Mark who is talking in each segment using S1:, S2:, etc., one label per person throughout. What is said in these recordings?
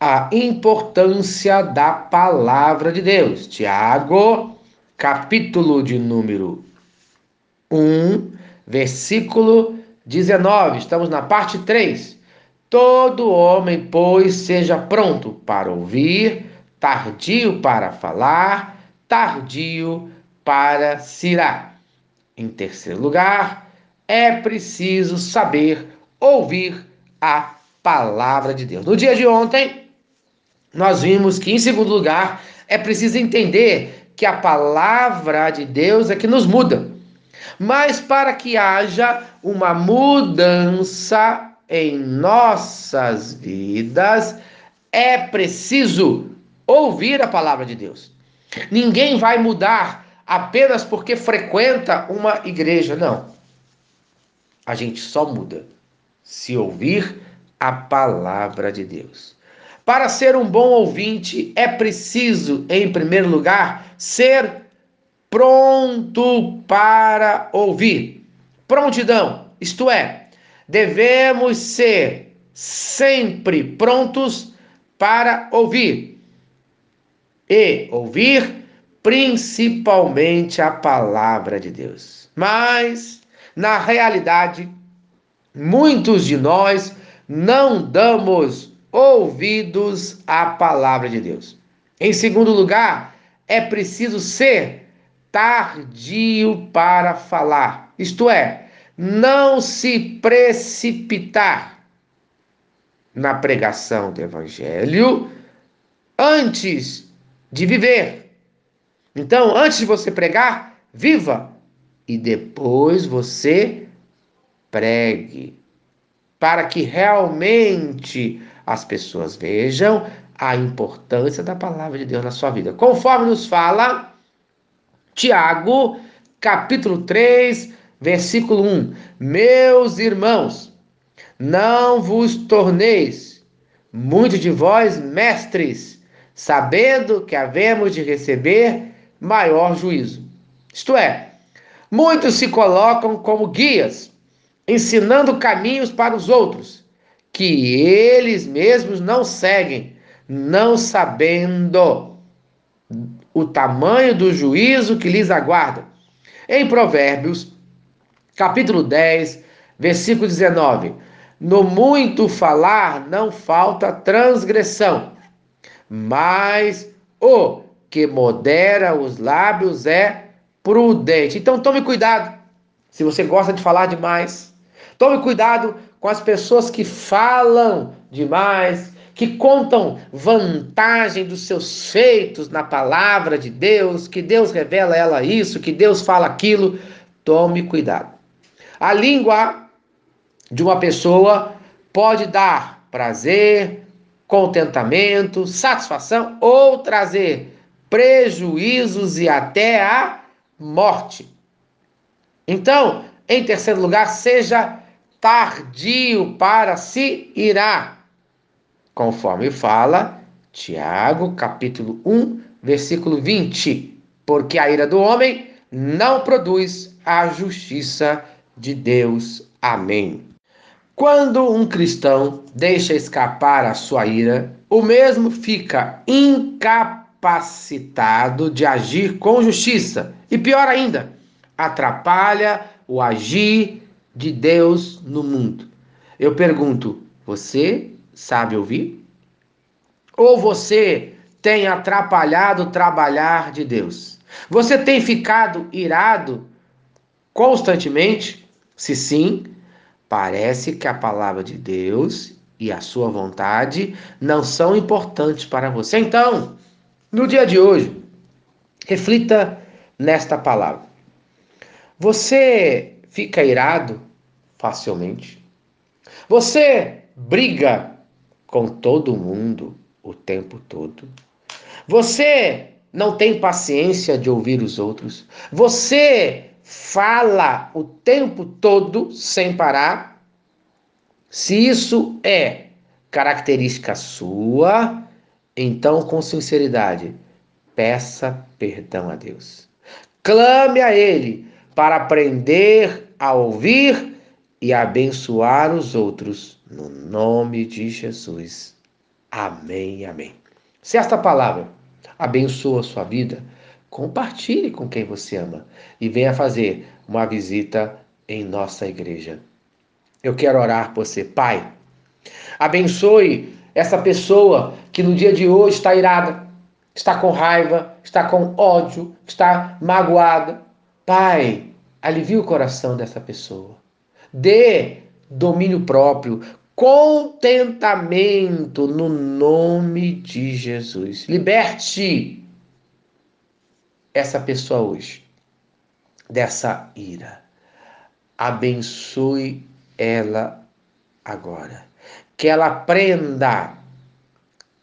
S1: a importância da palavra de Deus. Tiago, capítulo de número 1, versículo 19. Estamos na parte 3. Todo homem, pois, seja pronto para ouvir, tardio para falar, tardio para cirar. Em terceiro lugar, é preciso saber ouvir a palavra de Deus. No dia de ontem, nós vimos que, em segundo lugar, é preciso entender que a palavra de Deus é que nos muda. Mas para que haja uma mudança em nossas vidas, é preciso ouvir a palavra de Deus. Ninguém vai mudar apenas porque frequenta uma igreja, não. A gente só muda se ouvir a palavra de Deus. Para ser um bom ouvinte, é preciso, em primeiro lugar, ser pronto para ouvir. Prontidão, isto é, devemos ser sempre prontos para ouvir. E ouvir principalmente a palavra de Deus. Mas, na realidade, muitos de nós não damos ouvidos à palavra de Deus. Em segundo lugar, é preciso ser tardio para falar, isto é, não se precipitar na pregação do evangelho antes de viver. Então, antes de você pregar, viva e depois você pregue, para que realmente as pessoas vejam a importância da palavra de Deus na sua vida. Conforme nos fala Tiago, capítulo 3, versículo 1: Meus irmãos, não vos torneis muitos de vós mestres, sabendo que havemos de receber maior juízo. Isto é, muitos se colocam como guias, ensinando caminhos para os outros, que eles mesmos não seguem, não sabendo o tamanho do juízo que lhes aguarda. Em Provérbios, capítulo 10, versículo 19: No muito falar não falta transgressão, mas o que modera os lábios é prudente. Então tome cuidado. Se você gosta de falar demais, tome cuidado com as pessoas que falam demais, que contam vantagem dos seus feitos na palavra de Deus, que Deus revela ela isso, que Deus fala aquilo. Tome cuidado. A língua de uma pessoa pode dar prazer, contentamento, satisfação ou trazer prejuízos e até a morte. Então, em terceiro lugar, seja tardio para se irar, conforme fala Tiago, capítulo 1, versículo 20. Porque a ira do homem não produz a justiça de Deus. Amém. Quando um cristão deixa escapar a sua ira, o mesmo fica incapacitado de agir com justiça. E pior ainda, atrapalha o agir de Deus no mundo. Eu pergunto: você sabe ouvir? Ou você tem atrapalhado o trabalhar de Deus? Você tem ficado irado constantemente? Se sim, parece que a palavra de Deus e a sua vontade não são importantes para você. Então, no dia de hoje, reflita nesta palavra. Você fica irado facilmente? Você briga com todo mundo o tempo todo? Você não tem paciência de ouvir os outros? Você fala o tempo todo sem parar? Se isso é característica sua, então, com sinceridade, peça perdão a Deus. Clame a Ele para aprender a ouvir e abençoar os outros, no nome de Jesus. Amém, amém. Se esta palavra abençoa a sua vida, compartilhe com quem você ama e venha fazer uma visita em nossa igreja. Eu quero orar por você, Pai. Abençoe essa pessoa que no dia de hoje está irada, está com raiva, está com ódio, está magoada. Pai, alivie o coração dessa pessoa. Dê domínio próprio, contentamento no nome de Jesus. Liberte essa pessoa hoje dessa ira. Abençoe ela agora. Que ela aprenda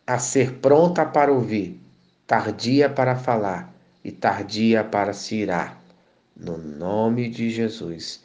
S1: a ser pronta para ouvir, tardia para falar e tardia para se irar. No nome de Jesus.